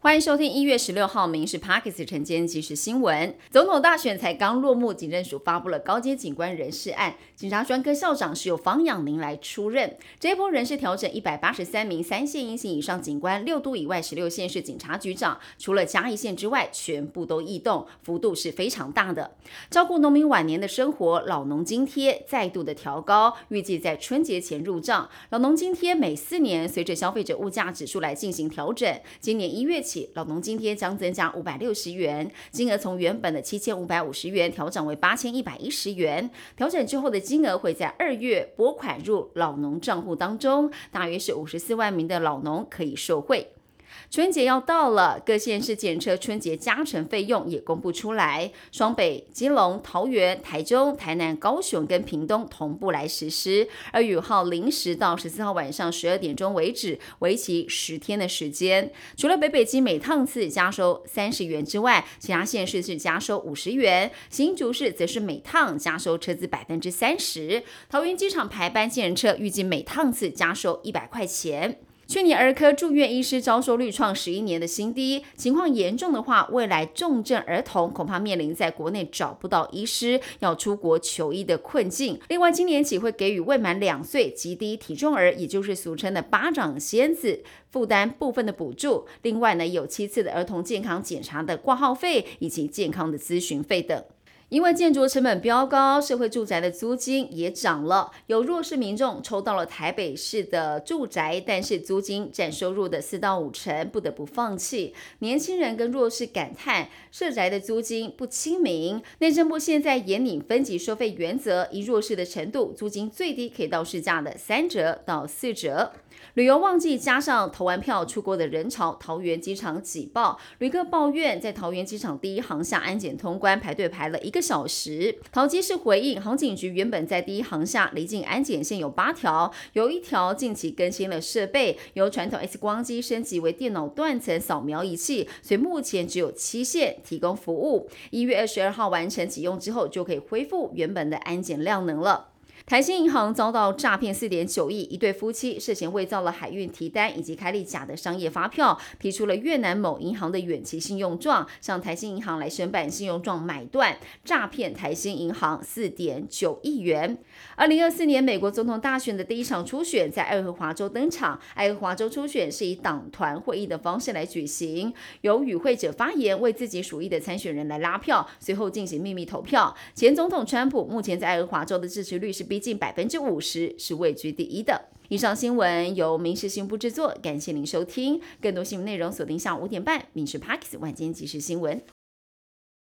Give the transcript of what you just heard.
欢迎收听一月十六号《民事 Parkes》晨间即时新闻。总统大选才刚落幕，警政署发布了高阶警官人事案，警察专科校长是由方养宁来出任。这一波人事调整，一百八十三名三线阴性以上警官，六都以外十六县市警察局长，除了嘉义县之外，全部都异动，幅度是非常大的。照顾农民晚年的生活，老农津贴再度的调高，预计在春节前入账。老农津贴每四年随着消费者物价指数来进行调整，今年一月起。老农津贴将增加五百六十元，金额从原本的七千五百五十元调整为八千一百一十元。调整之后的金额会在二月拨款入老农账户当中，大约是五十四万名的老农可以受惠。春节要到了，各县市检车春节加成费用也公布出来，双北、基隆、桃园、台中、台南、高雄跟屏东同步来实施。而雨号零时到十四号晚上十二点钟为止，为期十天的时间。除了北北基每趟次加收三十元之外，其他县市是加收五十元，新竹市则是每趟加收车资百分之三十。桃园机场排班建车预计每趟次加收一百块钱。去年儿科住院医师招收率创十一年的新低，情况严重的话，未来重症儿童恐怕面临在国内找不到医师，要出国求医的困境。另外，今年起会给予未满两岁极低体重儿，也就是俗称的“巴掌仙子”，负担部分的补助。另外呢，有七次的儿童健康检查的挂号费以及健康的咨询费等。因为建筑成本飙高，社会住宅的租金也涨了。有弱势民众抽到了台北市的住宅，但是租金占收入的四到五成，不得不放弃。年轻人跟弱势感叹，社宅的租金不亲民。内政部现在严拟分级收费原则，以弱势的程度，租金最低可以到市价的三折到四折。旅游旺季加上投完票出国的人潮，桃园机场挤爆。旅客抱怨，在桃园机场第一航厦安检通关排队排了一个小时。桃机是回应，航警局原本在第一航下离境安检线有八条，有一条近期更新了设备，由传统 X 光机升级为电脑断层扫描仪器，所以目前只有七线提供服务。一月二十二号完成启用之后，就可以恢复原本的安检量能了。台新银行遭到诈骗四点九亿，一对夫妻涉嫌伪造了海运提单以及开立假的商业发票，提出了越南某银行的远期信用状，向台新银行来申办信用状买断，诈骗台新银行四点九亿元。二零二四年美国总统大选的第一场初选在爱荷华州登场，爱荷华州初选是以党团会议的方式来举行，由与会者发言，为自己属意的参选人来拉票，随后进行秘密投票。前总统川普目前在爱荷华州的支持率是比。近百分之五十是位居第一的。以上新闻由民事新闻部制作，感谢您收听。更多新闻内容锁定下午五点半《民事 Parks 晚间即时新闻》。